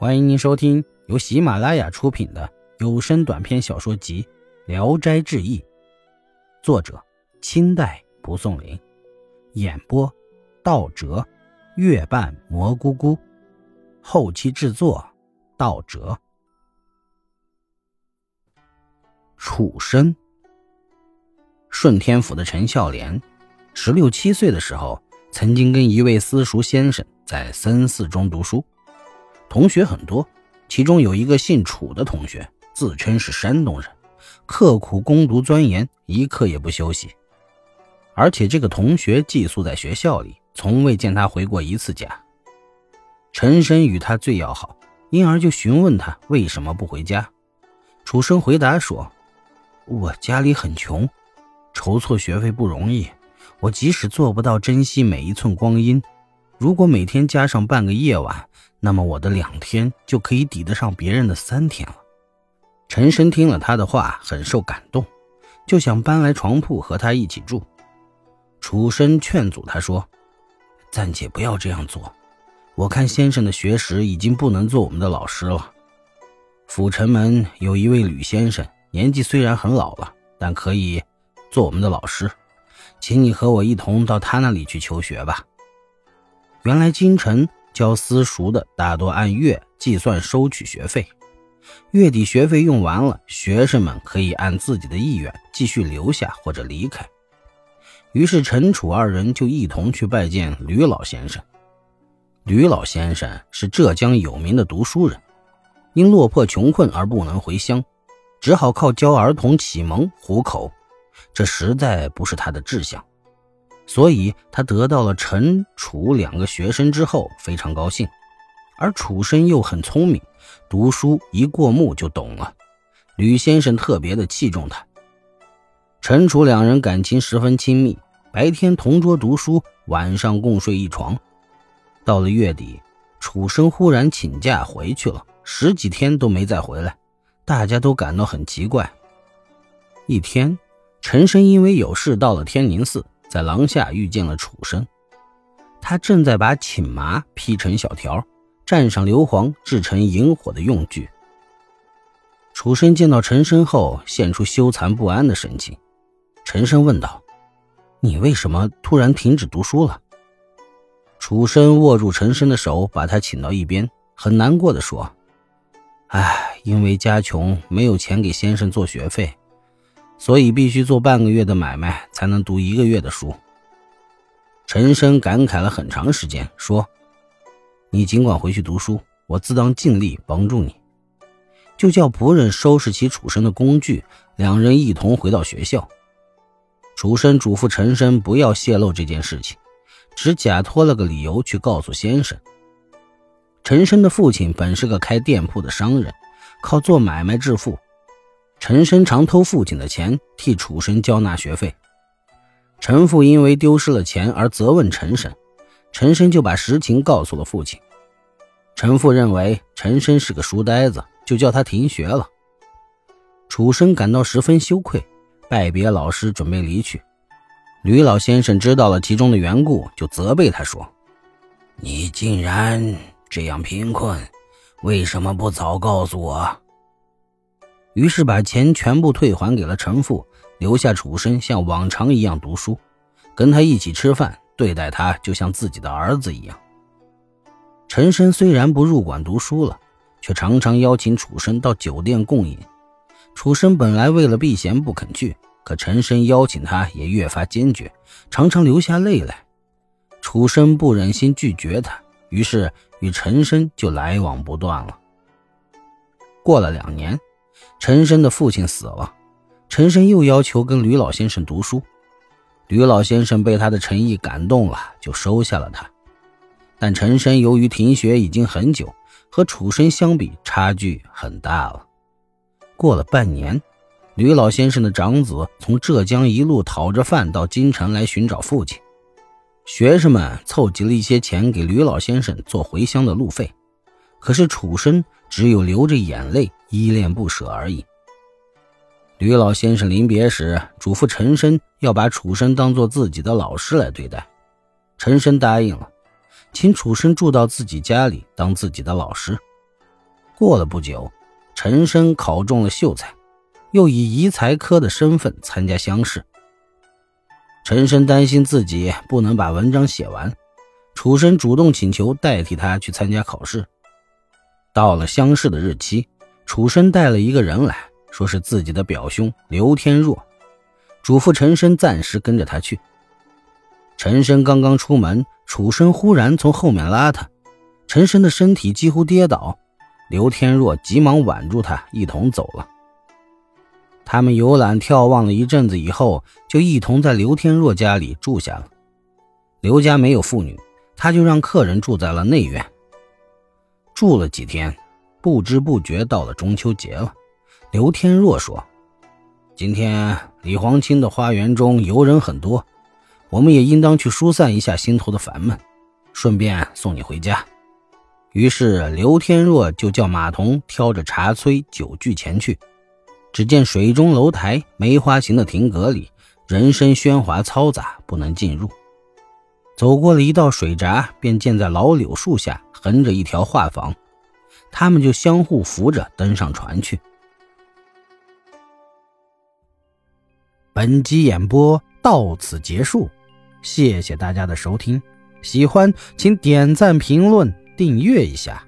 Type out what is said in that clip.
欢迎您收听由喜马拉雅出品的有声短篇小说集《聊斋志异》，作者清代蒲松龄，演播道哲、月半蘑菇菇，后期制作道哲。楚生，顺天府的陈孝廉，十六七岁的时候，曾经跟一位私塾先生在僧寺中读书。同学很多，其中有一个姓楚的同学，自称是山东人，刻苦攻读钻研，一刻也不休息。而且这个同学寄宿在学校里，从未见他回过一次家。陈深与他最要好，因而就询问他为什么不回家。楚生回答说：“我家里很穷，筹措学费不容易。我即使做不到珍惜每一寸光阴，如果每天加上半个夜晚。”那么我的两天就可以抵得上别人的三天了。陈生听了他的话，很受感动，就想搬来床铺和他一起住。楚生劝阻他说：“暂且不要这样做，我看先生的学识已经不能做我们的老师了。府城门有一位吕先生，年纪虽然很老了，但可以做我们的老师，请你和我一同到他那里去求学吧。”原来京城。教私塾的大多按月计算收取学费，月底学费用完了，学生们可以按自己的意愿继续留下或者离开。于是陈楚二人就一同去拜见吕老先生。吕老先生是浙江有名的读书人，因落魄穷困而不能回乡，只好靠教儿童启蒙糊口，这实在不是他的志向。所以他得到了陈楚两个学生之后，非常高兴。而楚生又很聪明，读书一过目就懂了。吕先生特别的器重他。陈楚两人感情十分亲密，白天同桌读书，晚上共睡一床。到了月底，楚生忽然请假回去了，十几天都没再回来，大家都感到很奇怪。一天，陈生因为有事到了天宁寺。在廊下遇见了楚生，他正在把寝麻劈成小条，蘸上硫磺制成引火的用具。楚生见到陈生后，现出羞惭不安的神情。陈生问道：“你为什么突然停止读书了？”楚生握住陈生的手，把他请到一边，很难过的说：“唉，因为家穷，没有钱给先生做学费。”所以必须做半个月的买卖，才能读一个月的书。陈生感慨了很长时间，说：“你尽管回去读书，我自当尽力帮助你。”就叫仆人收拾起楚生的工具，两人一同回到学校。楚生嘱咐陈生不要泄露这件事情，只假托了个理由去告诉先生。陈生的父亲本是个开店铺的商人，靠做买卖致富。陈生常偷父亲的钱，替楚生交纳学费。陈父因为丢失了钱而责问陈生，陈生就把实情告诉了父亲。陈父认为陈生是个书呆子，就叫他停学了。楚生感到十分羞愧，拜别老师，准备离去。吕老先生知道了其中的缘故，就责备他说：“你竟然这样贫困，为什么不早告诉我？”于是把钱全部退还给了陈父，留下楚生像往常一样读书，跟他一起吃饭，对待他就像自己的儿子一样。陈生虽然不入馆读书了，却常常邀请楚生到酒店共饮。楚生本来为了避嫌不肯去，可陈生邀请他也越发坚决，常常流下泪来。楚生不忍心拒绝他，于是与陈生就来往不断了。过了两年。陈生的父亲死了，陈生又要求跟吕老先生读书，吕老先生被他的诚意感动了，就收下了他。但陈生由于停学已经很久，和楚生相比差距很大了。过了半年，吕老先生的长子从浙江一路讨着饭到京城来寻找父亲，学生们凑集了一些钱给吕老先生做回乡的路费。可是楚生只有流着眼泪，依恋不舍而已。吕老先生临别时嘱咐陈生要把楚生当做自己的老师来对待，陈生答应了，请楚生住到自己家里当自己的老师。过了不久，陈生考中了秀才，又以遗才科的身份参加乡试。陈生担心自己不能把文章写完，楚生主动请求代替他去参加考试。到了乡试的日期，楚生带了一个人来说是自己的表兄刘天若，嘱咐陈生暂时跟着他去。陈生刚刚出门，楚生忽然从后面拉他，陈生的身体几乎跌倒，刘天若急忙挽住他，一同走了。他们游览眺望了一阵子以后，就一同在刘天若家里住下了。刘家没有妇女，他就让客人住在了内院。住了几天，不知不觉到了中秋节了。刘天若说：“今天李皇清的花园中游人很多，我们也应当去疏散一下心头的烦闷，顺便送你回家。”于是刘天若就叫马童挑着茶炊酒具前去。只见水中楼台梅花形的亭阁里，人声喧哗嘈杂，不能进入。走过了一道水闸，便见在老柳树下横着一条画舫，他们就相互扶着登上船去。本集演播到此结束，谢谢大家的收听，喜欢请点赞、评论、订阅一下。